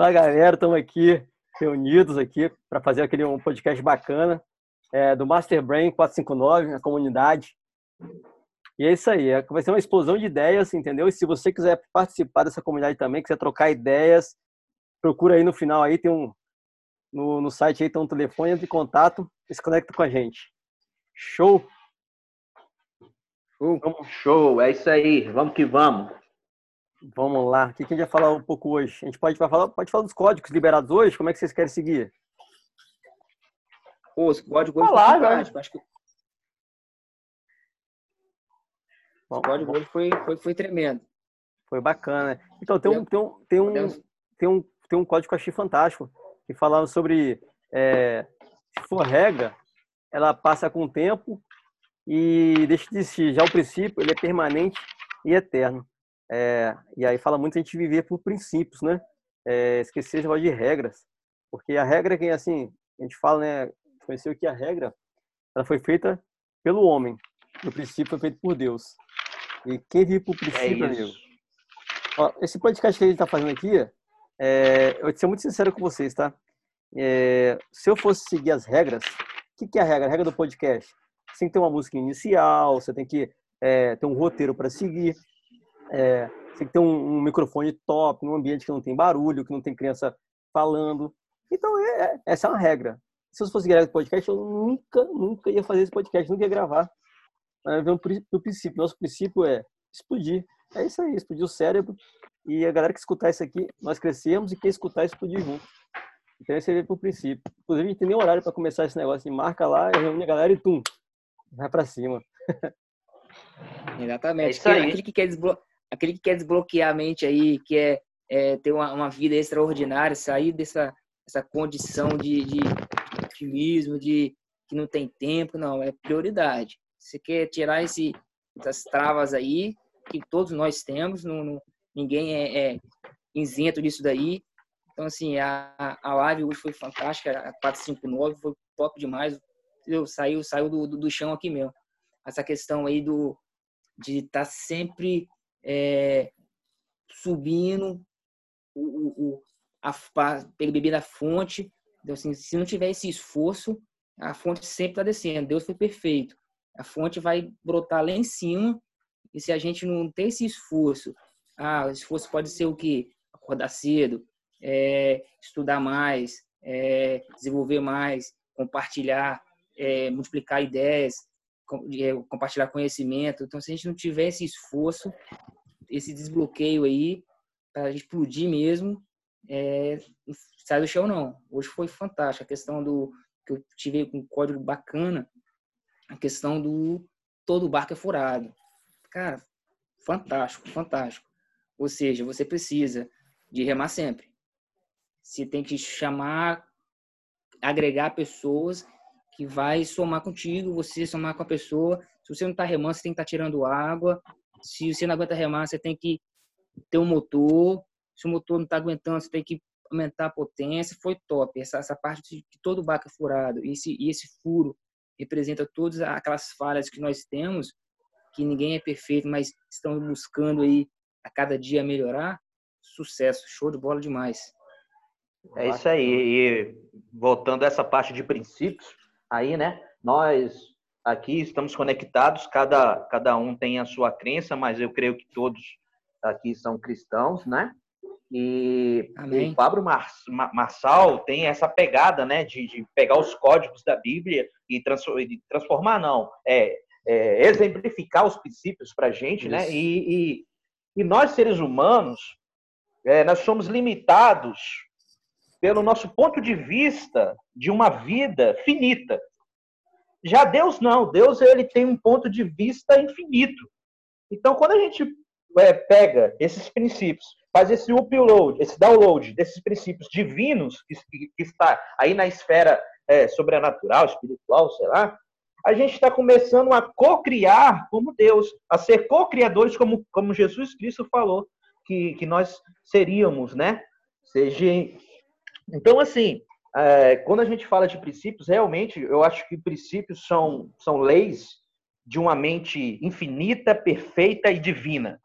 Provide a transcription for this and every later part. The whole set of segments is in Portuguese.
Fala galera, estamos aqui reunidos aqui para fazer aquele um podcast bacana é, do Master Brain 459, a comunidade. E é isso aí, é, vai ser uma explosão de ideias, entendeu? E se você quiser participar dessa comunidade também, quiser trocar ideias, procura aí no final aí, tem um no, no site aí tem um telefone de contato, se conecta com a gente. Show? Show, show, é isso aí, vamos que vamos. Vamos lá, o que a gente vai falar um pouco hoje? A gente pode falar, pode falar dos códigos liberados hoje, como é que vocês querem seguir? Pô, os códigos hoje falar, foi acho que... O código hoje foi, foi, foi tremendo. Foi bacana. Então, tem um, tem um, tem um, tem um, tem um código que eu achei fantástico, que falava sobre é, se for regra, ela passa com o tempo e deixa de existir. Já o princípio, ele é permanente e eterno. É, e aí fala muito a gente viver por princípios, né? É, esquecer negócio de regras. Porque a regra é que, assim, a gente fala, né? Conheceu que a regra, ela foi feita pelo homem. O princípio foi feito por Deus. E quem vive por princípio, é amigo? Ó, esse podcast que a gente está fazendo aqui, é, eu vou ser muito sincero com vocês, tá? É, se eu fosse seguir as regras, o que, que é a regra? A regra do podcast. Você tem que ter uma música inicial, você tem que é, ter um roteiro para seguir, é, você tem que ter um, um, microfone top, num ambiente que não tem barulho, que não tem criança falando. Então, é, é essa é uma regra. Se eu fosse gravar esse podcast, eu nunca, nunca ia fazer esse podcast, nunca ia gravar. Mas vem do princípio. Nosso princípio é explodir. É isso aí, explodir o cérebro. E a galera que escutar isso aqui, nós crescemos e quem escutar, explodir junto. Então, esse é o princípio. Inclusive, a gente tem nem horário para começar esse negócio. marca lá, reúne a galera e tum, vai para cima. Exatamente. É isso aí. Aquele que, quer desblo... Aquele que quer desbloquear a mente aí, que é, é ter uma, uma, vida extraordinária, sair dessa essa condição de, de otimismo, de que não tem tempo, não, é prioridade. Você quer tirar esse, essas travas aí, que todos nós temos, não, não ninguém é, é isento disso daí. Então, assim, a, a live hoje foi fantástica, a 459 foi top demais. Eu, saiu saiu do, do, do chão aqui mesmo. Essa questão aí do, de estar tá sempre é, subindo o, o, a, ele beber da fonte. Então, assim, se não tiver esse esforço, a fonte sempre está descendo. Deus foi perfeito. A fonte vai brotar lá em cima. E se a gente não ter esse esforço, ah, o esforço pode ser o quê? Acordar cedo, é, estudar mais, é, desenvolver mais, compartilhar, é, multiplicar ideias, compartilhar conhecimento. Então, se a gente não tiver esse esforço, esse desbloqueio aí, para explodir mesmo, é, sai do chão não. Hoje foi fantástico. A questão do que eu tive com um código bacana, a questão do todo barco é furado. Cara, fantástico, fantástico. Ou seja, você precisa de remar sempre. Você tem que chamar, agregar pessoas que vai somar contigo, você somar com a pessoa. Se você não está remando, você tem que estar tá tirando água. Se você não aguenta remar, você tem que ter um motor. Se o motor não está aguentando, você tem que aumentar a potência. Foi top. Essa, essa parte de todo barco é furado. E esse, e esse furo representa todas aquelas falhas que nós temos, que ninguém é perfeito, mas estão buscando aí a cada dia melhorar. Sucesso, show de bola demais. É isso aí. E voltando a essa parte de princípios, aí, né? Nós aqui estamos conectados, cada, cada um tem a sua crença, mas eu creio que todos aqui são cristãos, né? E Amém. o Pablo Mar, Marçal tem essa pegada, né, de, de, pegar os códigos da Bíblia e, transformar, não, é, é exemplificar os princípios para a gente, né? Isso. né? E, e, e, nós, seres humanos, é, nós somos limitados pelo nosso ponto de vista de uma vida finita. Já Deus não, Deus ele tem um ponto de vista infinito. Então, quando a gente é, pega esses princípios, faz esse upload, esse download desses princípios divinos que, que está aí na esfera é, sobrenatural, espiritual, sei lá, a gente está começando a co-criar como Deus, a ser co-criadores como, como Jesus Cristo falou que, que nós seríamos, né? Seja então, assim, é, quando a gente fala de princípios, realmente eu acho que princípios são, são leis de uma mente infinita, perfeita e divina.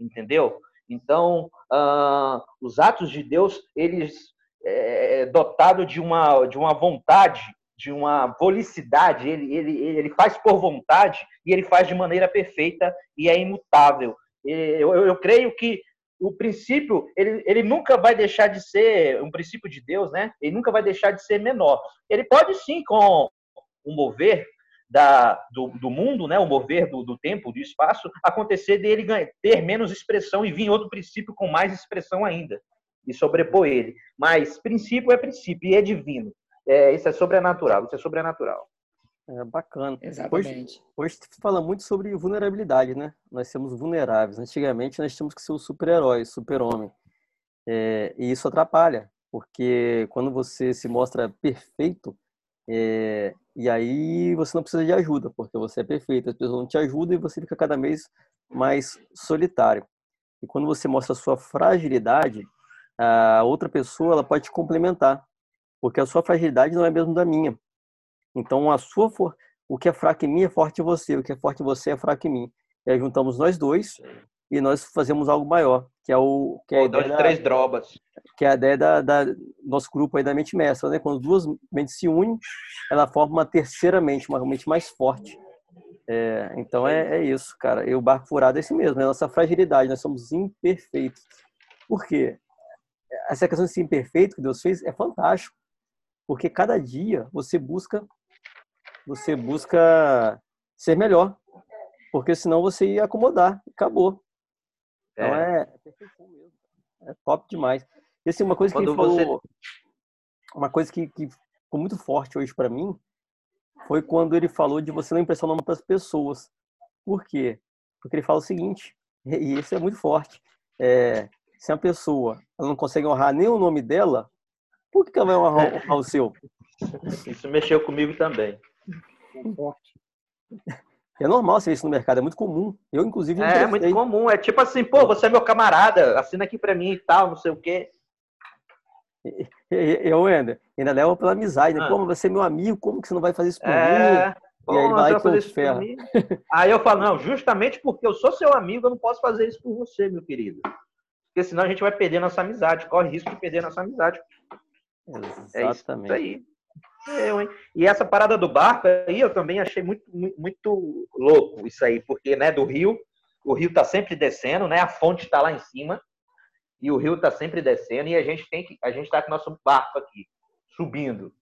Entendeu? Então, uh, os atos de Deus, eles é, é dotado de uma, de uma vontade, de uma volicidade, ele, ele, ele faz por vontade e ele faz de maneira perfeita e é imutável. Eu, eu creio que o princípio, ele, ele nunca vai deixar de ser um princípio de Deus, né? Ele nunca vai deixar de ser menor. Ele pode sim, com o mover da, do, do mundo, né? o mover do, do tempo, do espaço, acontecer dele ter menos expressão e vir outro princípio com mais expressão ainda e sobrepor ele. Mas princípio é princípio e é divino. É, isso é sobrenatural, isso é sobrenatural. É bacana. Exatamente. Hoje, hoje se fala muito sobre vulnerabilidade, né? Nós somos vulneráveis. Antigamente nós tínhamos que ser o super-herói, super-homem. É, e isso atrapalha, porque quando você se mostra perfeito, é, e aí você não precisa de ajuda, porque você é perfeito, as pessoas não te ajudam e você fica cada vez mais solitário. E quando você mostra a sua fragilidade, a outra pessoa ela pode te complementar, porque a sua fragilidade não é mesmo da minha. Então, a sua for... o que é fraco em mim é forte em você, o que é forte em você é fraco em mim. E aí juntamos nós dois e nós fazemos algo maior, que é o que é a dois, da... três drobas. Que é a ideia da, da, nosso grupo aí da mente mestra, né? Quando duas mentes se unem, ela forma uma terceira mente, uma mente mais forte. É, então é, é, isso, cara. E o barco furado é esse mesmo, é a nossa fragilidade, nós somos imperfeitos. Por quê? Essa questão de ser imperfeito que Deus fez é fantástico, porque cada dia você busca você busca ser melhor, porque senão você ia acomodar, acabou. Então é, é mesmo. É top demais. E assim, uma coisa que ele falou, você... uma coisa que, que ficou muito forte hoje para mim, foi quando ele falou de você não impressionar muitas pessoas. Por quê? Porque ele fala o seguinte, e isso é muito forte. É, se a pessoa ela não consegue honrar nem o nome dela, por que ela vai honrar, honrar o seu? Isso mexeu comigo também. É normal ser isso no mercado, é muito comum. Eu, inclusive, É, é muito comum. É tipo assim, pô, você é meu camarada, assina aqui pra mim e tal, não sei o quê. Eu, Ender, ainda leva pela amizade, né? Ah. Pô, você é meu amigo, como que você não vai fazer isso por é... mim? Pô, e aí vai fazer isso ferra. Aí eu falo, não, justamente porque eu sou seu amigo, eu não posso fazer isso por você, meu querido. Porque senão a gente vai perder nossa amizade, corre risco de perder nossa amizade. Exatamente. É isso aí. Eu, hein? E essa parada do barco aí eu também achei muito, muito, muito louco isso aí, porque né, do rio, o rio está sempre descendo, né? A fonte está lá em cima e o rio está sempre descendo e a gente tem que, a gente está com o nosso barco aqui subindo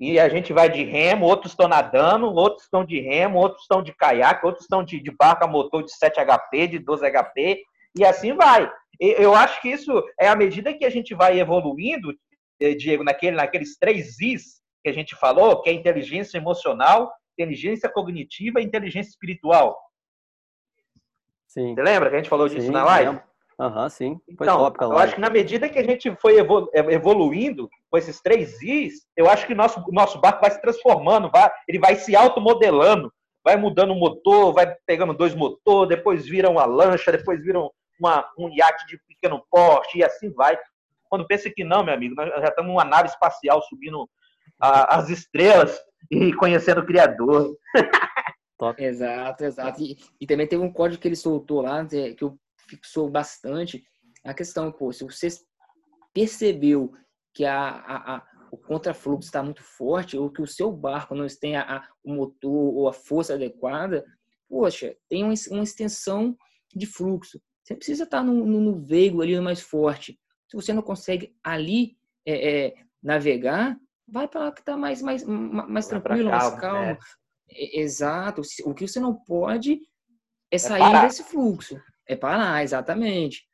e a gente vai de remo, outros estão nadando, outros estão de remo, outros estão de caiaque, outros estão de, de barco a motor de 7 HP, de 12 HP e assim vai. Eu acho que isso é à medida que a gente vai evoluindo, eh, Diego, naquele, naqueles três Is que a gente falou, que é inteligência emocional, inteligência cognitiva e inteligência espiritual. Sim. Você lembra que a gente falou disso sim, na live? Aham, uhum, sim. Foi então, top, eu acho que na medida que a gente foi evoluindo com esses três Is, eu acho que o nosso, nosso barco vai se transformando, vai, ele vai se automodelando, vai mudando o motor, vai pegando dois motores, depois vira uma lancha, depois vira uma, um iate de pequeno porte, e assim vai. Quando pensa que não, meu amigo, nós já estamos numa nave espacial subindo a, as estrelas e conhecendo o Criador. exato, exato. E, e, também teve um código que ele soltou lá, que eu fixou bastante. A questão, pô, se você percebeu que a, a, a o contrafluxo está muito forte ou que o seu barco não tem a, a, o motor ou a força adequada, poxa, tem uma, uma extensão de fluxo. Você precisa estar no, no, no veigo ali mais forte. Se você não consegue ali é, é, navegar, vai para lá que está mais, mais, mais tranquilo, calma, mais calmo. Né? Exato. O que você não pode é, é sair desse fluxo. É parar, exatamente.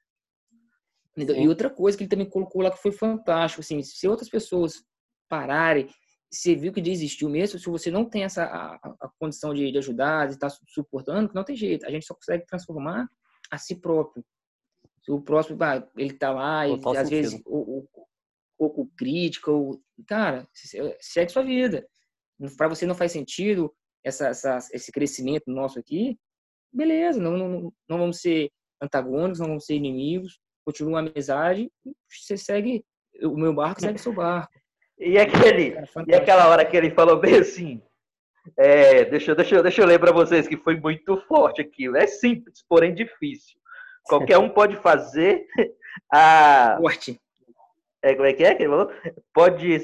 Sim. E outra coisa que ele também colocou lá que foi fantástico, assim, se outras pessoas pararem, você viu que desistiu mesmo, se você não tem essa a, a condição de, de ajudar, de estar tá suportando, não tem jeito. A gente só consegue transformar a si próprio. Se o próximo, ele tá lá e às vezes o, pouco crítica, ou, cara, segue sua vida. Para você não faz sentido essa, essa, esse crescimento nosso aqui, beleza, não, não, não vamos ser antagônicos, não vamos ser inimigos, continua a amizade, você segue, o meu barco segue seu barco. E aquele, cara, e aquela hora que ele falou bem assim, é, deixa, deixa, deixa eu ler para vocês que foi muito forte aquilo. É simples, porém difícil. qualquer um pode fazer a. Forte. É, como é que é que ele falou? Pode.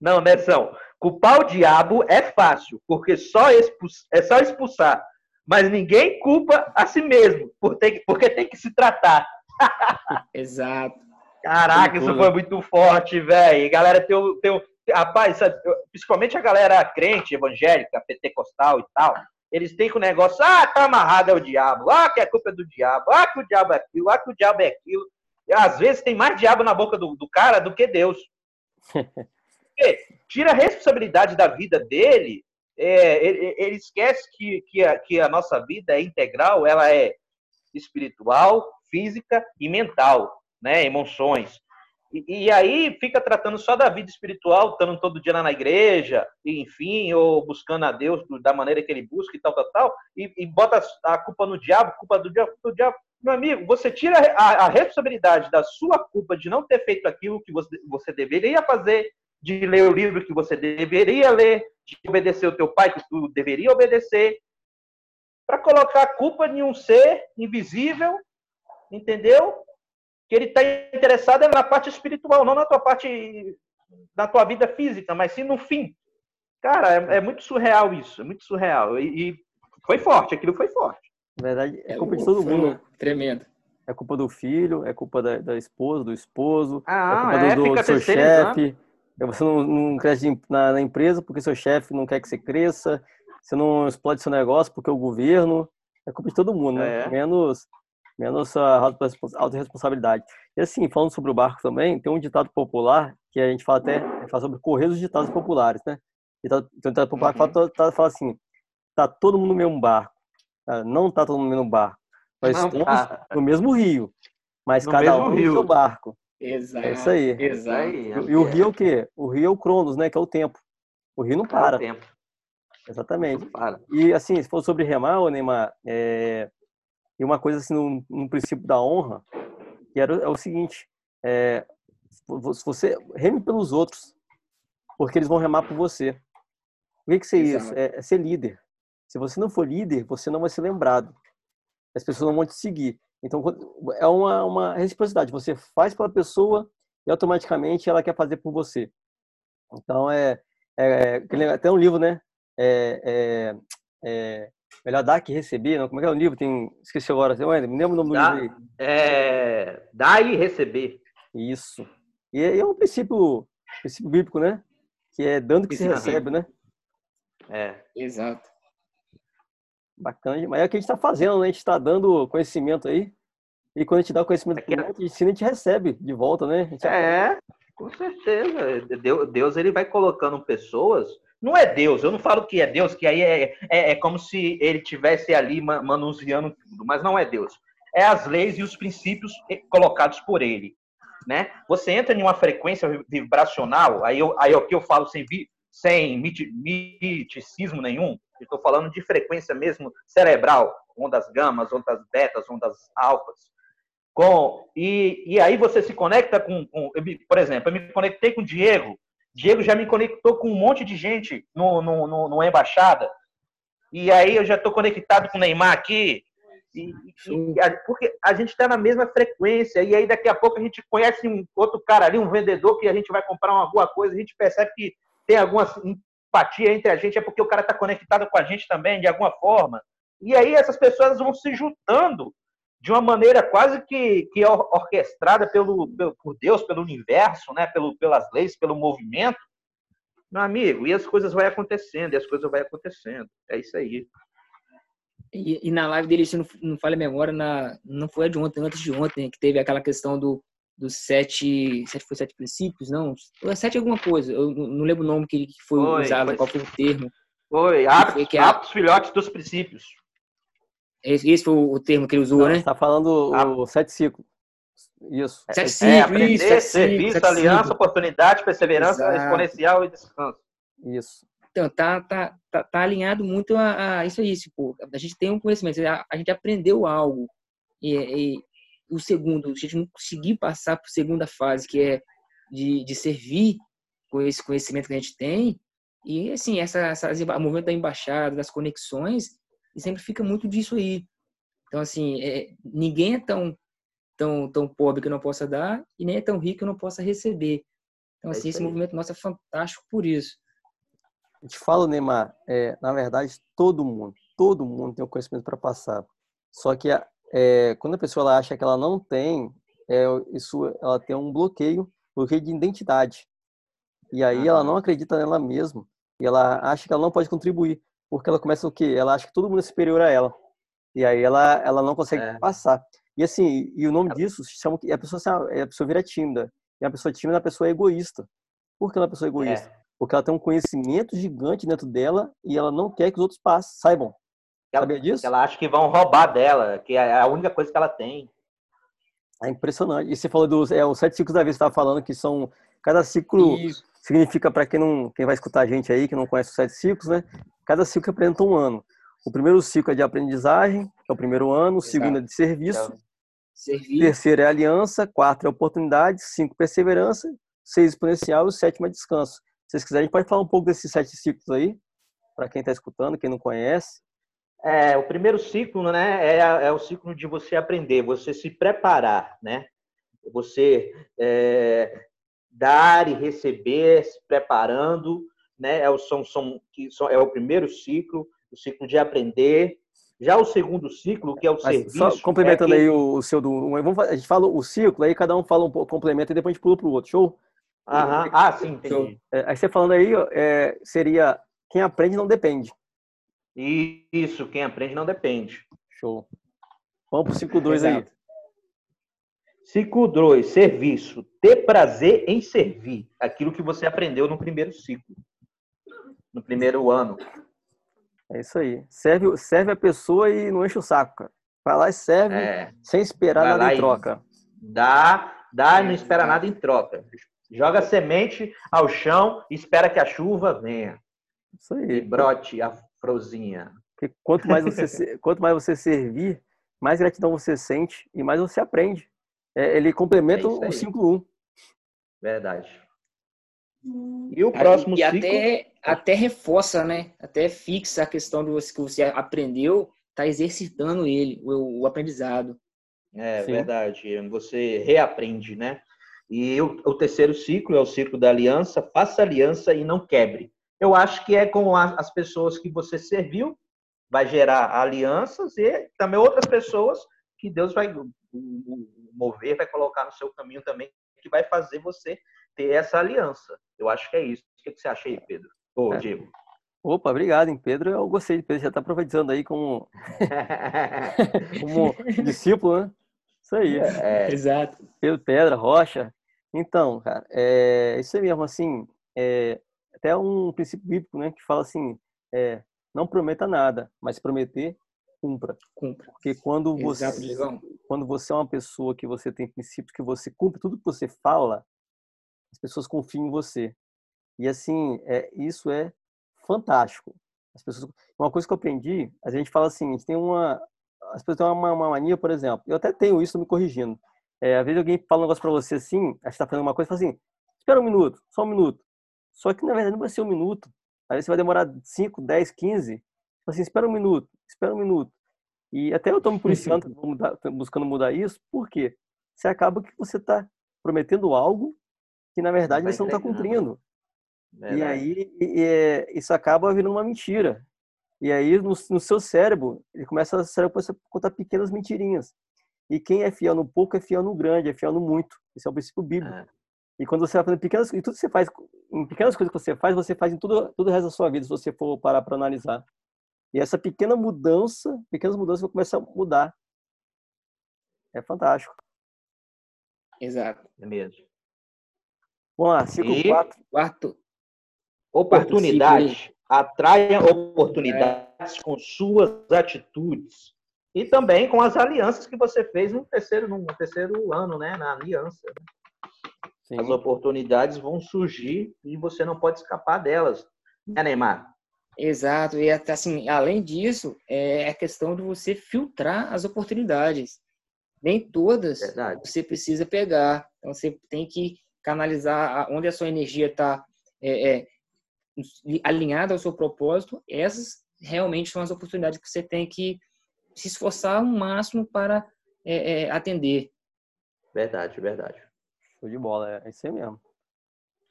Não, Nessão. Culpar o diabo é fácil, porque só expulsar, é só expulsar. Mas ninguém culpa a si mesmo, porque tem que se tratar. Exato. Caraca, isso foi muito forte, velho. Galera, tem, tem, rapaz, principalmente a galera crente, evangélica, pentecostal e tal, eles têm com o negócio, ah, tá amarrado é o diabo, ah, que a culpa é do diabo, ah, que o diabo é aquilo, ah, que o diabo é aquilo. Às vezes tem mais diabo na boca do, do cara do que Deus. Porque tira a responsabilidade da vida dele, é, ele, ele, esquece que, que a, que, a, nossa vida é integral, ela é espiritual, física e mental, né? Emoções. E, e, aí fica tratando só da vida espiritual, estando todo dia lá na igreja, enfim, ou buscando a Deus da maneira que ele busca e tal, tal, tal, e, e bota a culpa no diabo, culpa do diabo, culpa do diabo. Meu amigo, você tira a, a, responsabilidade da sua culpa de não ter feito aquilo que você, você deveria fazer, de ler o livro que você deveria ler, de obedecer o teu pai que tu deveria obedecer, para colocar a culpa em um ser invisível, entendeu? Que ele está interessado é na parte espiritual, não na tua parte, na tua vida física, mas sim no fim. Cara, é, é muito surreal isso, é muito surreal. E, e, foi forte, aquilo foi forte. Na verdade, é, é culpa de todo mundo. Tremendo. É culpa do filho, é culpa da, da esposa, do esposo, ah, é culpa é, do, do seu chefe. Você não, não cresce na, na, empresa porque seu chefe não quer que você cresça. Você não explode seu negócio porque o governo. É culpa de todo mundo, né? É. Menos, menos a autorresponsabilidade. E assim, falando sobre o barco também, tem um ditado popular que a gente fala até fala sobre correr os ditados populares, né? Tem um ditado popular que fala, uhum. fala assim: tá todo mundo no mesmo barco. Não tá todo mundo no mesmo barco. Nós não, estamos tá. no mesmo rio, mas no cada um rio. no seu barco. Exato. É isso aí. Exato. E, o rio é o quê? O rio é o Cronos, né? Que é o tempo. O rio não para. É o tempo. Exatamente. Para. E assim, se for sobre remar, Neymar, é... e uma coisa assim, no, no, princípio da honra, que era, é o seguinte, é... se você reme pelos outros, porque eles vão remar por você. O que, que é isso? É, é ser líder. Se você não for líder, você não vai ser lembrado. As pessoas não vão te seguir. Então, é uma, uma reciprocidade. Você faz pela pessoa e automaticamente ela quer fazer por você. Então, é, é, é até um livro, né? É, é, é, melhor dar que receber, não? Como é que é o livro? Tem, esqueci agora. Me lembra o nome Dá, do livro aí. É, dar e receber. Isso. E é, um princípio, princípio bíblico, né? Que é dando que se recebe, né? É. Exato. Bacana, mas é o que a gente está fazendo, né? A gente está dando conhecimento aí. E quando a gente dá conhecimento para a gente ensina, a gente recebe de volta, né? É, com certeza. Deus, Deus, ele vai colocando pessoas. Não é Deus, eu não falo que é Deus, que aí é, é, é como se ele tivesse ali manuseando tudo, mas não é Deus. É as leis e os princípios colocados por ele. Né? Você entra em uma frequência vibracional, aí eu, aí o que eu falo sem, vi, sem miticismo nenhum, estou falando de frequência mesmo cerebral, ondas gamas, ondas betas, ondas alfas. Com, e, e aí você se conecta com, com, por exemplo, eu me conectei com o Diego, Diego já me conectou com um monte de gente no, no, no, no embaixada, e aí eu já estou conectado com o Neymar aqui, e, e, a, porque a gente está na mesma frequência, e aí daqui a pouco a gente conhece um outro cara ali, um vendedor, que a gente vai comprar alguma coisa, a gente percebe que tem alguma empatia entre a gente, é porque o cara está conectado com a gente também, de alguma forma. E aí essas pessoas vão se juntando de uma maneira quase que, que orquestrada pelo, pelo, por Deus, pelo universo, né? pelo, pelas leis, pelo movimento. Meu amigo, e as coisas vão acontecendo, e as coisas vão acontecendo. É isso aí. E, e na live dele, se não, não falha a memória, na, não foi a de ontem, antes de ontem, que teve aquela questão do, dos sete, sete foi sete princípios, não? Sete alguma coisa, eu não lembro o nome que, foi, foi usado, foi, qual foi o termo. Foi, aptos, que é, aptos filhotes dos princípios. Esse foi o termo que ele usou, não, né? Você tá falando o sete ciclos. Isso. Sete ciclos, é, aprender, isso, sete serviço, sete aliança, ciclos. oportunidade, perseverança, Exato. exponencial e descanso. Isso. Então, tá, tá, tá, tá alinhado muito a, a, isso aí, tipo, a gente tem um conhecimento, a, a gente aprendeu algo. E, e, o segundo, a gente não conseguir passar para a segunda fase, que é de, de servir com esse conhecimento que a gente tem, e assim, essa, essa, o movimento da embaixada, das conexões, sempre fica muito disso aí. Então, assim, é, ninguém é tão, tão, tão pobre que não possa dar e nem é tão rico que não possa receber. Então, é assim, esse movimento nosso é fantástico por isso. Eu te falo, Neymar, é, na verdade, todo mundo, todo mundo tem o conhecimento para passar. Só que é, quando a pessoa ela acha que ela não tem, é, isso, ela tem um bloqueio, bloqueio de identidade. E aí ela não acredita nela mesma. E ela acha que ela não pode contribuir. Porque ela começa o quê? Ela acha que todo mundo é superior a ela. E aí ela, ela não consegue é. passar. E assim, e o nome disso chama que a pessoa, a pessoa vira tímida. E a pessoa tímida é a pessoa egoísta. Por que ela é uma pessoa egoísta? É. Porque ela tem um conhecimento gigante dentro dela e ela não quer que os outros passem, saibam. Ela, Sabia disso? Ela acha que vão roubar dela, que é a única coisa que ela tem. É impressionante. E você falou dos é, os sete ciclos da vida, você estava falando que são. Cada ciclo Isso. significa, para quem não quem vai escutar a gente aí, que não conhece os sete ciclos, né? Cada ciclo representa um ano. O primeiro ciclo é de aprendizagem, que é o primeiro ano. O Exato. segundo é de serviço. Então, servir. Terceiro é aliança. Quatro é oportunidade. Cinco, perseverança. Seis, exponencial. E o sétimo é descanso. Se vocês quiserem, a gente pode falar um pouco desses sete ciclos aí, para quem está escutando, quem não conhece. É, o primeiro ciclo, né, é, é, o ciclo de você aprender, você se preparar, né? Você é, dar e receber, se preparando, né? É o, são, são, que são, é o primeiro ciclo, o ciclo de aprender. Já o segundo ciclo, que é o Mas serviço. Só complementando é aí o, seu do. Vamos, a gente fala o ciclo, aí cada um fala um pouco, complementa e depois a gente pula para o outro. Show? Aham. Ah, sim, entendi. É, aí você falando aí, é, seria quem aprende não depende. Isso, quem aprende não depende. Show. Vamos para o ciclo 2 aí. Ciclo 2, serviço. Ter prazer em servir. Aquilo que você aprendeu no primeiro ciclo. No primeiro ano. É isso aí. Serve, serve a pessoa e não enche o saco, cara. Vai lá e serve é. sem esperar Vai nada em troca. Dá, dá e não espera nada em troca. Joga semente ao chão e espera que a chuva venha. Isso aí. E brote a Frozinha. Porque quanto mais você, quanto mais você servir, mais gratidão você sente e mais você aprende. É, ele complementa é o ciclo 1. Verdade. E o próximo e ciclo... até, até reforça, né? Até fixa a questão do que você aprendeu, tá exercitando ele, o, o aprendizado. É Sim. verdade. Você reaprende, né? E o, o, terceiro ciclo é o ciclo da aliança. Faça aliança e não quebre eu acho que é com as pessoas que você serviu, vai gerar alianças e também outras pessoas que Deus vai mover, vai colocar no seu caminho também, que vai fazer você ter essa aliança. Eu acho que é isso. O que você acha aí, Pedro? Ô, é. Diego. Opa, obrigado, hein, Pedro. Eu gostei de Pedro, já está profetizando aí como, como discípulo, né? Isso aí. É, exato. Pedro Pedra, Rocha. Então, cara, é isso aí mesmo, assim, é, até um princípio bíblico, né, que fala assim, é, não prometa nada, mas prometer cumpra. Cumpra. Porque quando você quando você é uma pessoa que você tem princípios que você cumpre tudo que você fala, as pessoas confiam em você. E assim, é, isso é fantástico. As pessoas, uma coisa que eu aprendi, a gente fala assim, a gente tem uma as pessoas têm uma, uma mania, por exemplo. Eu até tenho isso, me corrigindo. É, às vezes alguém fala um negócio para você assim, acho que está fazendo uma coisa, fala assim, espera um minuto, só um minuto. Só que, na verdade, não vai ser um minuto. Aí você vai demorar 5, 10, 15. Assim, espera um minuto, espera um minuto. E até eu estou me policiando, mudar, buscando mudar isso, porque você acaba que você está prometendo algo que, na verdade, você não está cumprindo. Verdade. E aí e, e, isso acaba virando uma mentira. E aí, no, no seu cérebro, ele começa, o cérebro a contar pequenas mentirinhas. E quem é fiel no pouco é fiel no grande, é fiel no muito. Esse é o princípio bíblico. É. E quando você vai fazendo pequenas e tudo que você faz, em pequenas coisas que você faz, você faz em tudo, todo o resto da sua vida, se você for parar para analisar. E essa pequena mudança, pequenas mudanças vão começar a mudar. É fantástico. Exato. É mesmo. Vamos lá, ciclo 4. Quarto. Oportunidade. Atraia oportunidades é. com suas atitudes. E também com as alianças que você fez no terceiro, no terceiro ano, né? Na aliança. Sim. As oportunidades vão surgir e você não pode escapar delas, né, Neymar? Exato, e assim, além disso, é a questão de você filtrar as oportunidades. Nem todas Verdade. você precisa pegar. Então você tem que canalizar onde a sua energia está é, é, alinhada ao seu propósito. Essas realmente são as oportunidades que você tem que se esforçar o máximo para é, é, atender. Verdade, verdade. Show de bola, é isso aí mesmo.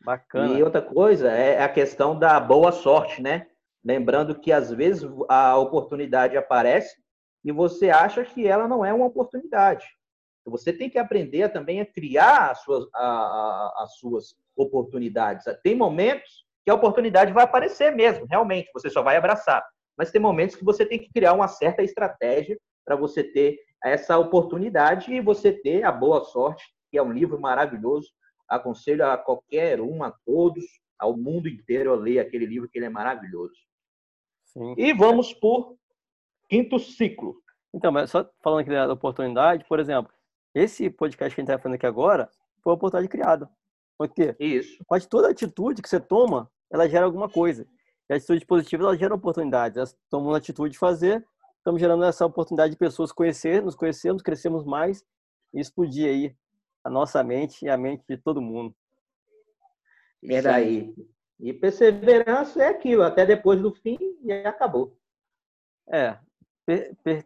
Bacana. E outra coisa é a questão da boa sorte, né? Lembrando que às vezes a oportunidade aparece e você acha que ela não é uma oportunidade. Você tem que aprender também a criar as suas, a, a, as suas oportunidades. Tem momentos que a oportunidade vai aparecer mesmo, realmente, você só vai abraçar. Mas tem momentos que você tem que criar uma certa estratégia para você ter essa oportunidade e você ter a boa sorte, que é um livro maravilhoso. Aconselho a qualquer um, a todos, ao mundo inteiro a ler aquele livro, que ele é maravilhoso. Sim. E vamos por quinto ciclo. Então, mas só falando aqui da oportunidade, por exemplo, esse podcast que a gente está fazendo aqui agora foi uma oportunidade criada. Por quê? Isso. Quase toda atitude que você toma, ela gera alguma coisa. E a atitude positiva, ela gera oportunidades. Elas tomam a atitude de fazer, estamos gerando essa oportunidade de pessoas conhecer, nos conhecermos, crescemos mais e explodir aí a nossa mente e a mente de todo mundo. Verdade. E perseverança é aquilo, até depois do fim e acabou. É, per, per,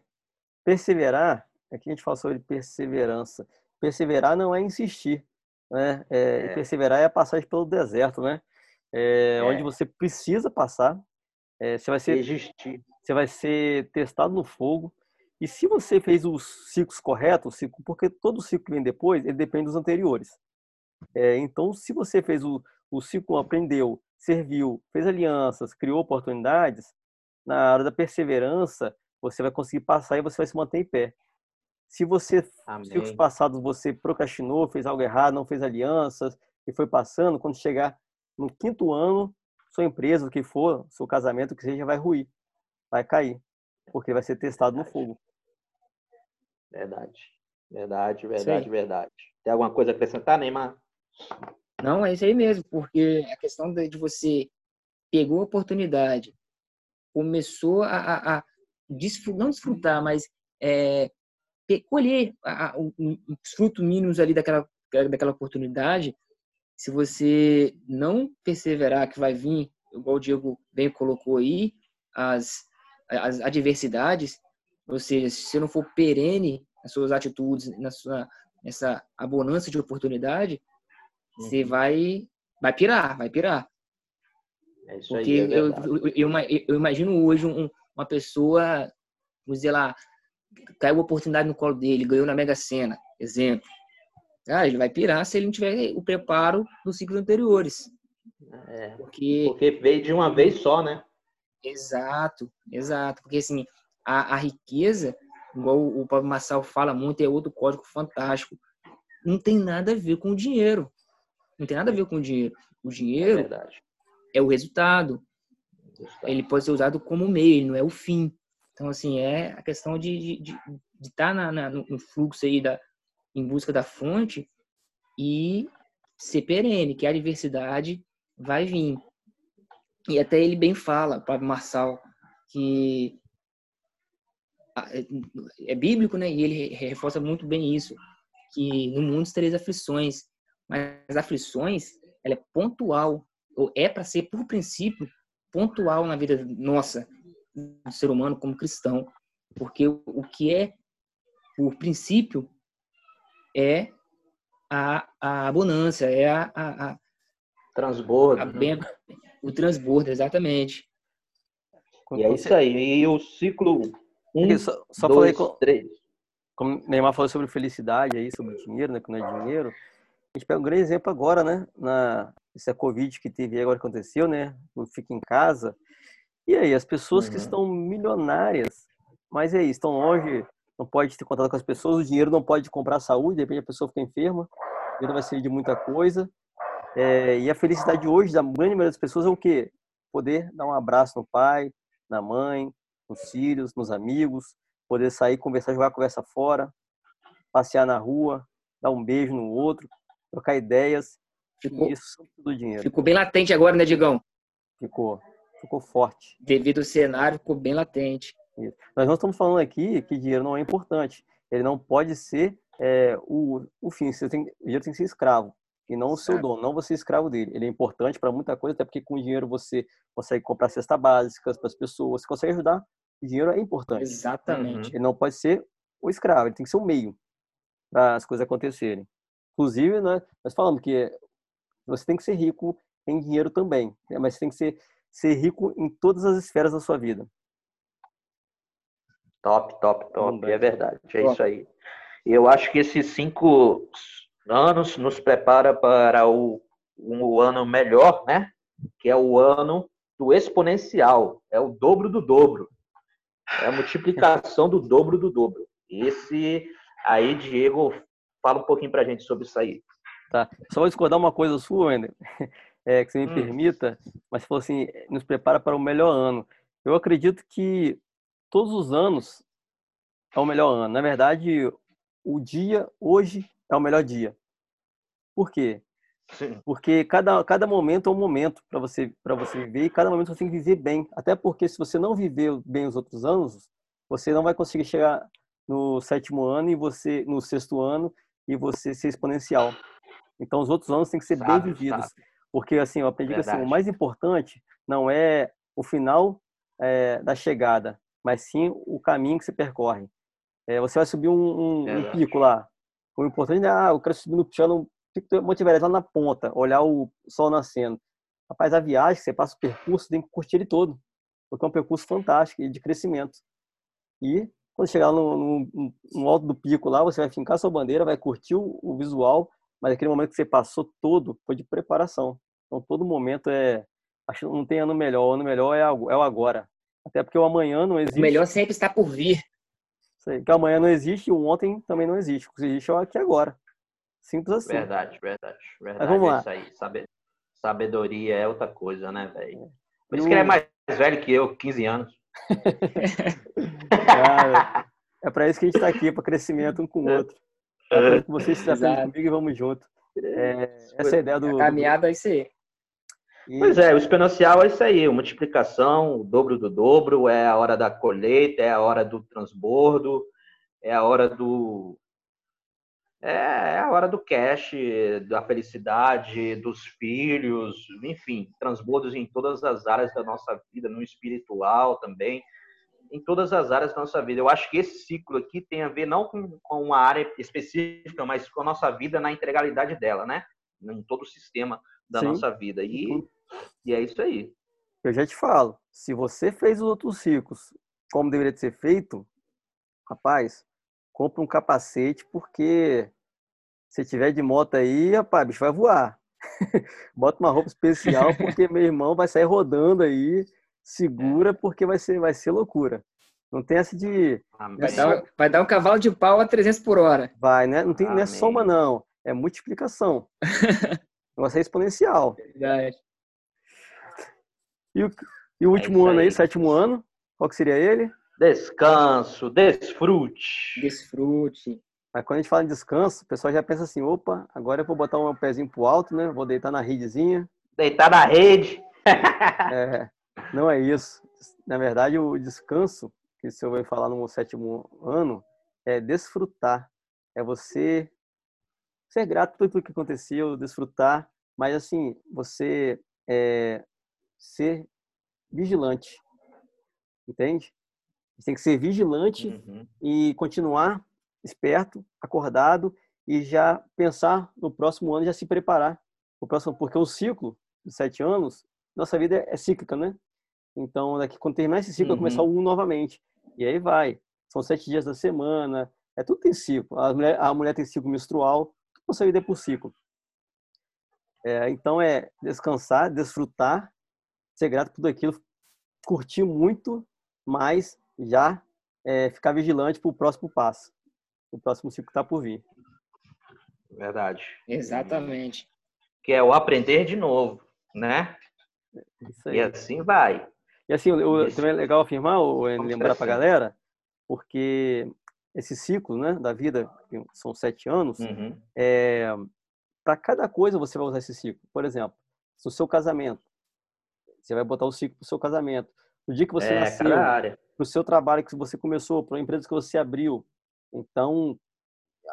perseverar Aqui a gente fala sobre perseverança. Perseverar não é insistir, né? É, é. Perseverar é a passagem pelo deserto, né? É, é. Onde você precisa passar. É, você vai ser, Resistir. você vai ser testado no fogo. E se você fez os ciclos corretos, ciclo, porque todo ciclo que vem depois, ele depende dos anteriores. É, então, se você fez o, o ciclo, aprendeu, serviu, fez alianças, criou oportunidades, na hora da perseverança, você vai conseguir passar e você vai se manter em pé. Se você, ciclos passados, você procrastinou, fez algo errado, não fez alianças e foi passando, quando chegar no quinto ano, sua empresa, o que for, seu casamento, o que seja, vai ruir, vai cair, porque vai ser testado no fogo. Verdade, verdade, verdade, verdade. Tem alguma coisa a acrescentar, Neymar? Não, é isso aí mesmo, porque a questão de você pegou a oportunidade, começou a, a, a não desfrutar, mas é, colher a, a, os frutos mínimos ali daquela, daquela oportunidade, se você não perseverar que vai vir, igual o Diego bem colocou aí, as, as adversidades, ou seja, se você não for perene nas suas atitudes, na sua, nessa abundância de oportunidade, uhum. você vai, vai pirar, vai pirar. É isso Porque aí, é eu, eu, eu, eu, imagino hoje um, uma pessoa, vamos dizer lá, caiu a oportunidade no colo dele, ganhou na Mega Sena, exemplo. Ah, ele vai pirar se ele não tiver o preparo dos ciclos anteriores. É, porque, porque veio de uma vez só, né? Exato, exato. Porque assim, a, a riqueza, igual o Pablo Massal fala muito, é outro código fantástico. Não tem nada a ver com o dinheiro. Não tem nada a ver com o dinheiro. O dinheiro é, é o resultado. Ele pode ser usado como meio, ele não é o fim. Então, assim, é a questão de estar de, de, de tá na, na, no fluxo aí da, em busca da fonte e ser perene, que a diversidade vai vir. E até ele bem fala, Pablo Marçal, que é, é bíblico, né? E ele reforça muito bem isso, que no mundo três aflições, mas as aflições, ela é pontual, ou é para ser, por princípio, pontual na vida nossa do ser humano como cristão, porque o que é, por princípio, é a, a abundância, é a, a, a transbordo, a bem, o transbordo, exatamente. E é isso aí. E o ciclo um, só, só dois, falei com, três. Como o Neymar falou sobre felicidade aí, sobre dinheiro, né, que não é dinheiro. A gente pega um grande exemplo agora, né, na essa Covid que teve agora aconteceu, né, Fica em Casa. E aí, as pessoas uhum. que estão milionárias, mas aí, estão longe, não pode ter contato com as pessoas, o dinheiro não pode comprar saúde, de repente a pessoa fica enferma, o dinheiro vai ser de muita coisa. É, e a felicidade hoje da grande maioria das pessoas é o quê? Poder dar um abraço no pai, na mãe, nos filhos, nos amigos, poder sair, conversar, jogar a conversa fora, passear na rua, dar um beijo no outro, trocar ideias. Ficou, isso tudo dinheiro. Ficou bem latente agora, né, Digão? Ficou ficou forte. Devido ao cenário, ficou bem latente. Isso. Nós não estamos falando aqui que dinheiro não é importante. Ele não pode ser é, o, o fim. Você tem, o dinheiro tem que ser escravo e não o seu dono, não você escravo dele. Ele é importante para muita coisa, até porque com o dinheiro você consegue comprar cesta básica para as pessoas, você consegue ajudar O dinheiro é importante. Exatamente. Ele não pode ser o escravo, ele tem que ser o meio para as coisas acontecerem. Inclusive, né, nós falamos que você tem que ser rico em dinheiro também, né, mas você tem que ser, ser rico em todas as esferas da sua vida. Top, top, top. É verdade. É top. isso aí. Eu acho que esses cinco anos nos prepara para o, um ano melhor, né? Que é o ano do exponencial. É o dobro do dobro. É a multiplicação do dobro do dobro. Esse aí, Diego, fala um pouquinho para a gente sobre isso aí. Tá. Só vou discordar uma coisa sua, Wender, é, que você me hum. permita, mas falou assim, nos prepara para o melhor ano. Eu acredito que todos os anos é o melhor ano. Na verdade, o dia hoje é o melhor dia. Por quê? Porque cada, cada momento é um momento para você para você viver e cada momento você tem que viver bem. Até porque se você não viver bem os outros anos, você não vai conseguir chegar no sétimo ano e você no sexto ano e você ser exponencial. Então os outros anos têm que ser sabe, bem vividos. Sabe. Porque assim, eu aprendi Verdade. que assim, o mais importante não é o final é, da chegada, mas sim o caminho que você percorre. É, você vai subir um, um, um, pico lá. O importante é, ah, eu quero subir no piano, pico do Monte Everest, lá na ponta, olhar o sol nascendo. Rapaz, a viagem, você passa o percurso, tem que curtir ele todo. Porque é um percurso fantástico de crescimento. E quando chegar no, no, no, alto do pico lá, você vai fincar sua bandeira, vai curtir o, o, visual, mas aquele momento que você passou todo foi de preparação. Então, todo momento é. Acho que não tem ano melhor. O ano melhor é, é o agora. Até porque o amanhã não existe. O melhor sempre está por vir. Sei, que amanhã não existe e o ontem também não existe. O que existe é o aqui agora. Simples assim. Verdade, verdade. verdade. Mas vamos lá. É isso aí. Sabedoria é outra coisa, né, velho? É. Por isso que ele é mais velho que eu, 15 anos. Cara, é para isso que a gente está aqui, para crescimento um com o é. outro. É que vocês se comigo e vamos junto. É, essa é a ideia do. A caminhada é isso aí. Pois é, o exponencial é isso aí, multiplicação, o dobro do dobro, é a hora da colheita, é a hora do transbordo, é a hora do. É, é a hora do cash, da felicidade, dos filhos, enfim, transbordos em todas as áreas da nossa vida, no espiritual também, em todas as áreas da nossa vida. Eu acho que esse ciclo aqui tem a ver não com, com uma área específica, mas com a nossa vida na integralidade dela, né? Em todo o sistema da Sim. nossa vida. E, e é isso aí. Eu já te falo, se você fez os outros ciclos como deveria ser feito, rapaz, compra um capacete, porque se tiver de moto aí, rapaz, bicho vai voar. Bota uma roupa especial, porque meu irmão vai sair rodando aí, segura, porque vai ser, vai ser loucura. Não tem essa de. Vai, dar, vai dar um cavalo de pau a 300 por hora. Vai, né? Não, tem, não é soma, não. É multiplicação. o negócio é exponencial. Verdade. E o, e o último é ano aí, aí, sétimo ano, qual que seria ele? Descanso, desfrute. Desfrute. Mas quando a gente fala em descanso, o pessoal já pensa assim, opa, agora eu vou botar um pezinho pro alto, né? Vou deitar na redezinha. Deitar na rede. é, não é isso. Na verdade, o descanso, que o senhor vai falar no sétimo ano, é desfrutar. É você ser grato por tudo que aconteceu, desfrutar, mas assim, você é, ser vigilante, entende? Você tem que ser vigilante uhum. e continuar esperto, acordado e já pensar no próximo ano, já se preparar. O próximo, porque o ciclo de sete anos, nossa vida é cíclica, né? Então, daqui quando terminar esse ciclo, uhum. vai começar um novamente. E aí vai. São sete dias da semana, é tudo tem ciclo. A mulher, a mulher tem ciclo menstrual, nossa vida é por ciclo. É, então é descansar, desfrutar, ser grato por tudo aquilo, curtir muito, mas já é, ficar vigilante para o próximo passo. O próximo ciclo está por vir. Verdade. Exatamente. Que é o aprender de novo, né? E assim vai. E assim, eu, também é legal afirmar, ou lembrar para a galera, porque esse ciclo né, da vida, que são sete anos, uhum. é, para cada coisa você vai usar esse ciclo. Por exemplo, no seu casamento, você vai botar o ciclo para o seu casamento. No dia que você é, nasceu, para o seu trabalho que você começou, para a empresa que você abriu. Então,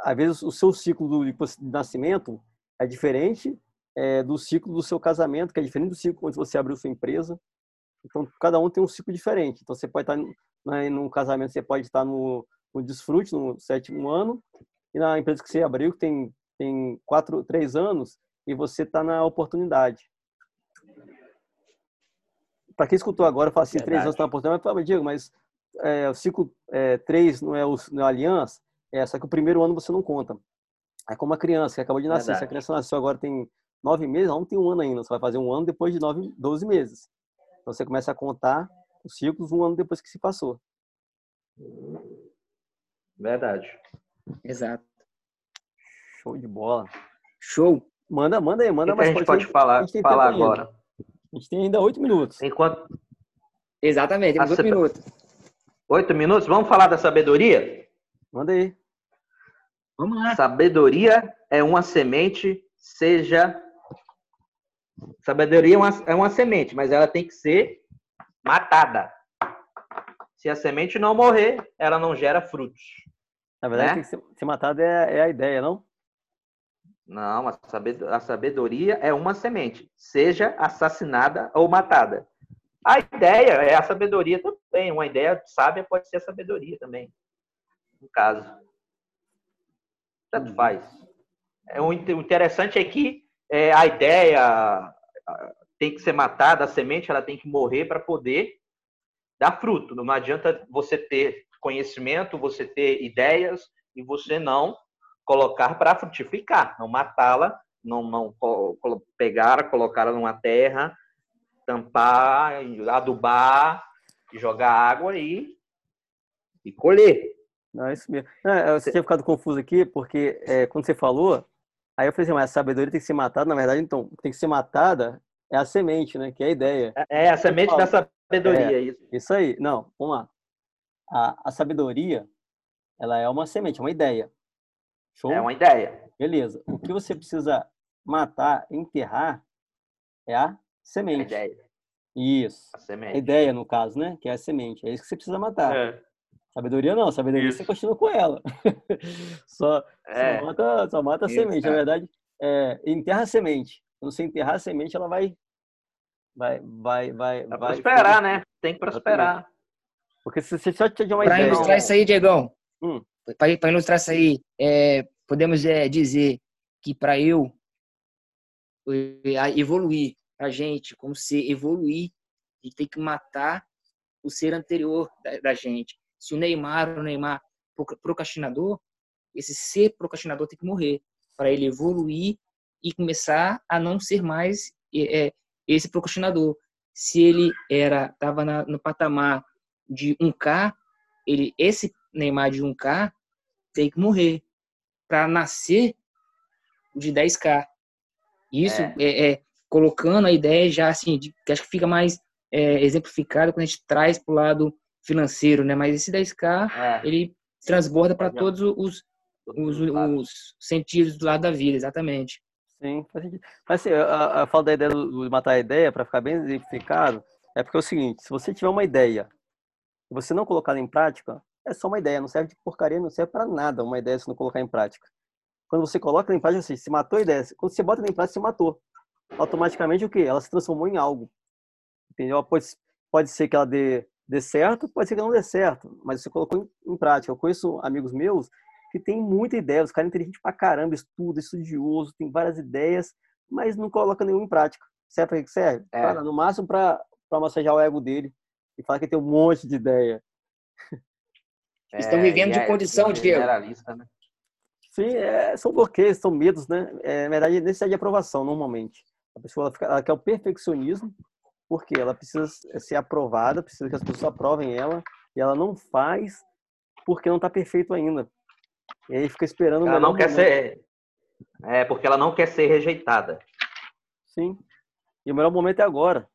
às vezes o seu ciclo do, de nascimento é diferente é, do ciclo do seu casamento, que é diferente do ciclo quando você abriu sua empresa. Então, cada um tem um ciclo diferente. Então, você pode estar Né? No casamento você pode estar no, no desfrute, no sétimo ano, e na empresa que você abriu, que tem, tem quatro, três anos, e você está na oportunidade. Para quem escutou agora, fala assim, três anos está na oportunidade, mas, Diego, mas é, o ciclo é, três não é, o, não é a aliança, é, só que o primeiro ano você não conta. É como a criança que acabou de nascer. Verdade. Se a criança nasceu agora tem nove meses, ela não tem um ano ainda. Você vai fazer um ano depois de nove, doze meses. Então você começa a contar os ciclos um ano depois que se passou. Verdade. Exato. Show de bola. Show. Manda, manda aí, manda que mais. a gente pode falar, falar agora? A gente tem ainda oito minutos. Enquanto... Exatamente, temos oito minutos. Oito minutos? Vamos falar da sabedoria? Manda aí. Vamos lá. Sabedoria é uma semente, seja. Sabedoria é uma, é uma semente, mas ela tem que ser matada. Se a semente não morrer, ela não gera frutos. Na verdade, né? tem que ser, ser matada é, é, a ideia, não? Não, a sabedoria é uma semente, seja assassinada ou matada. A ideia é a sabedoria também. Uma ideia sábia pode ser a sabedoria também, no caso. Tanto uhum. faz. É, o interessante é que é, a ideia tem que ser matada, a semente ela tem que morrer para poder dar fruto. Não adianta você ter conhecimento, você ter ideias e você não colocar para frutificar, não matá-la, não, não pegar, colocar numa terra, tampar, adubar, jogar água e, e colher. Não, é isso mesmo. Não, você tinha ficado confuso aqui, porque é, quando você falou, aí eu falei assim, mas a sabedoria tem que ser matada, na verdade, então, tem que ser matada é a semente, né? Que é a ideia. É, é a semente da sabedoria, é, isso. Isso aí. Não, vamos lá. A, a sabedoria, ela é uma semente, é uma ideia. Show? É uma ideia. Beleza. O que você precisa matar, enterrar, é a semente. A ideia. Isso. A semente. A ideia, no caso, né? Que é a semente. É isso que você precisa matar. É. Sabedoria não, sabedoria Isso. você continua com ela. só, é. só mata, só mata a Isso, semente. É. Na verdade, é, enterra a semente. Quando você enterrar a semente, ela vai. Vai, vai, vai. vai prosperar, né? Tem que prosperar. Porque se você só tiver uma pra ideia. Para ilustrar isso aí, Diegão, hum. Para ilustrar isso aí, é, podemos é, dizer que para eu evoluir, a gente, como ser evoluir, a gente tem que matar o ser anterior da, da gente. Se o Neymar, o Neymar procrastinador, esse ser procrastinador tem que morrer para ele evoluir e começar a não ser mais é, esse procrastinador. Se ele era estava no patamar de 1K, ele esse Neymar de 1K tem que morrer para nascer de 10K. Isso é. É, é, colocando a ideia já assim, de, que acho que fica mais é, exemplificado quando a gente traz para o lado financeiro, né? Mas esse 10K, é. ele transborda para todos os, os, os, sentidos do lado da vida, exatamente. Sim, faz sentido. Mas assim, a, a fala da ideia do, matar a ideia, para ficar bem exemplificado, é porque é o seguinte, se você tiver uma ideia e você não colocar ela em prática, é só uma ideia, não serve de porcaria, não serve para nada uma ideia se não colocar em prática. Quando você coloca em prática, você se matou a ideia. Quando você bota em prática, você matou. Automaticamente o quê? Ela se transformou em algo. Entendeu? Pode, pode ser que ela dê dê certo, pode ser que não dê certo, mas você colocou em, em prática. Eu conheço amigos meus que têm muita ideia, os caras inteligentes pra caramba, estuda, estudioso, tem várias ideias, mas não coloca nenhuma em prática. Serve para que serve? É. Cara, no máximo para massagear o ego dele e falar que tem um monte de ideia. É, Estão vivendo de é, condição, Diego. Né? Sim, é, são bloqueios, são medos, né? É, na verdade, necessidade de aprovação, normalmente. A pessoa ela, fica, ela quer o perfeccionismo porque ela precisa ser aprovada, precisa que as pessoas aprovem ela, e ela não faz porque não está perfeito ainda. E aí fica esperando ela não quer momento. ser é porque ela não quer ser rejeitada. Sim. E o melhor momento é agora.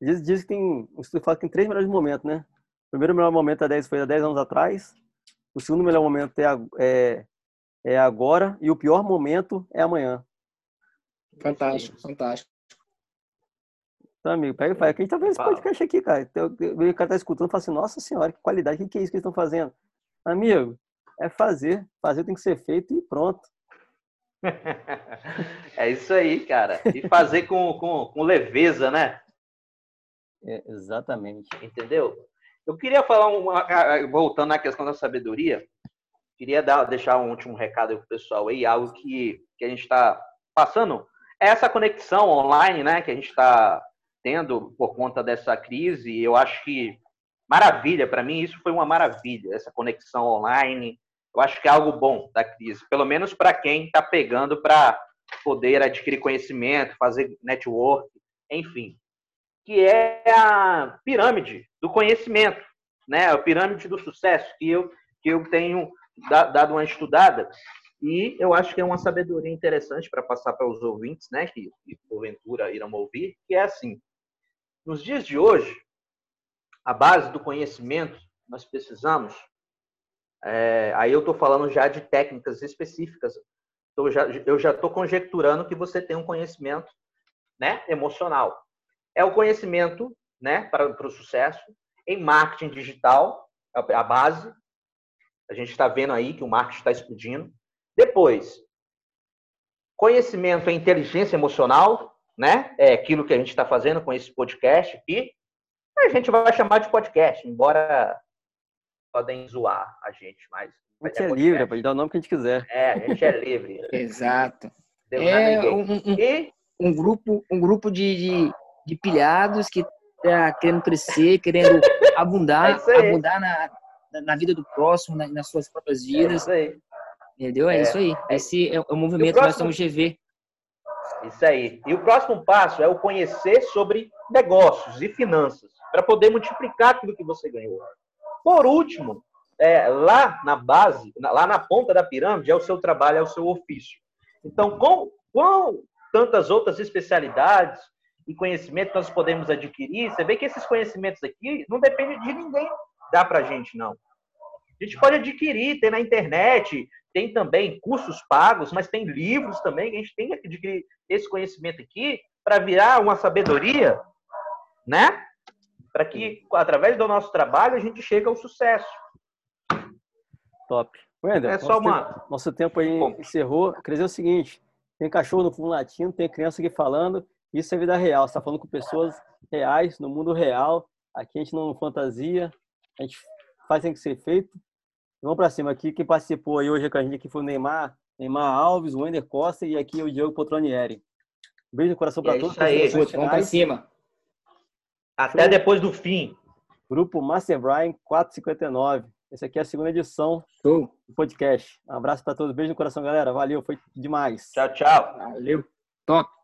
Diz, diz que tem, o estudo fala que tem três melhores momentos, né? O primeiro melhor momento é 10, foi há 10 anos atrás. O segundo melhor momento é, é, é agora. E o pior momento é amanhã. Fantástico, fantástico. Então, amigo, pega e faz. Quem tá vendo esse podcast aqui, cara? O cara tá escutando e fala assim, nossa senhora, que qualidade, o que é isso que eles estão fazendo? Amigo, é fazer. Fazer tem que ser feito e pronto. é isso aí, cara. E fazer com, com, com leveza, né? É, exatamente. Entendeu? Eu queria falar, uma, voltando à questão da sabedoria, queria dar, deixar um último recado para o pessoal aí, algo que, que a gente está passando, é essa conexão online, né, que a gente está tendo por conta dessa crise. Eu acho que maravilha, para mim isso foi uma maravilha, essa conexão online. Eu acho que é algo bom da crise, pelo menos para quem está pegando para poder adquirir conhecimento, fazer network, enfim, que é a pirâmide do conhecimento, né? A pirâmide do sucesso que eu que eu tenho dado uma estudada e eu acho que é uma sabedoria interessante para passar para os ouvintes, né? Que, que porventura irão ouvir, que é assim: nos dias de hoje, a base do conhecimento nós precisamos. É, aí eu estou falando já de técnicas específicas. Já, eu já estou conjecturando que você tem um conhecimento né, emocional. É o conhecimento né, para, para o sucesso em marketing digital, a base. A gente está vendo aí que o marketing está explodindo. Depois, conhecimento em inteligência emocional, né? É aquilo que a gente está fazendo com esse podcast aqui. A gente vai chamar de podcast, embora podem zoar a gente, mas. A gente é, é livre, pode dar o nome que a gente quiser. É, a gente é livre. Exato. é um, um, e... um, grupo, um grupo de, de, de pilhados que tá querendo crescer, querendo abundar, é abundar na, na vida do próximo, na, nas suas próprias vidas. É isso aí. Entendeu? É, é, isso aí. Esse é o movimento próximo... que nós estamos GV. Isso aí. E o próximo passo é o conhecer sobre negócios e finanças, para poder multiplicar aquilo que você ganhou. Por último, é, lá na base, lá na ponta da pirâmide, é o seu trabalho, é o seu ofício. Então, com, com tantas outras especialidades e conhecimentos nós podemos adquirir, você vê que esses conhecimentos aqui não dependem de ninguém dar para a gente, não. A gente pode adquirir, tem na internet, tem também cursos pagos, mas tem livros também, a gente tem que adquirir esse conhecimento aqui para virar uma sabedoria, né? Para que, através do nosso trabalho, a gente chegue ao sucesso. Top. Wender, é só nosso, uma... tempo, nosso tempo aí Bom. encerrou. Quer dizer o seguinte, tem cachorro no fundo latino, tem criança aqui falando, isso é vida real. Você está falando com pessoas reais, no mundo real. Aqui a gente não fantasia, a gente faz tem que ser feito. Vamos para cima aqui. Quem participou aí hoje com a gente aqui foi o Neymar, Neymar Alves, o Wender Costa e aqui o Diego Potronieri. Um beijo no coração para todos. Aí, vamos para cima. Até depois do fim. Grupo Master Brian 459. Essa aqui é a segunda edição do podcast. Um abraço para todos. Beijo no coração, galera. Valeu, foi demais. Tchau, tchau. Valeu. Top.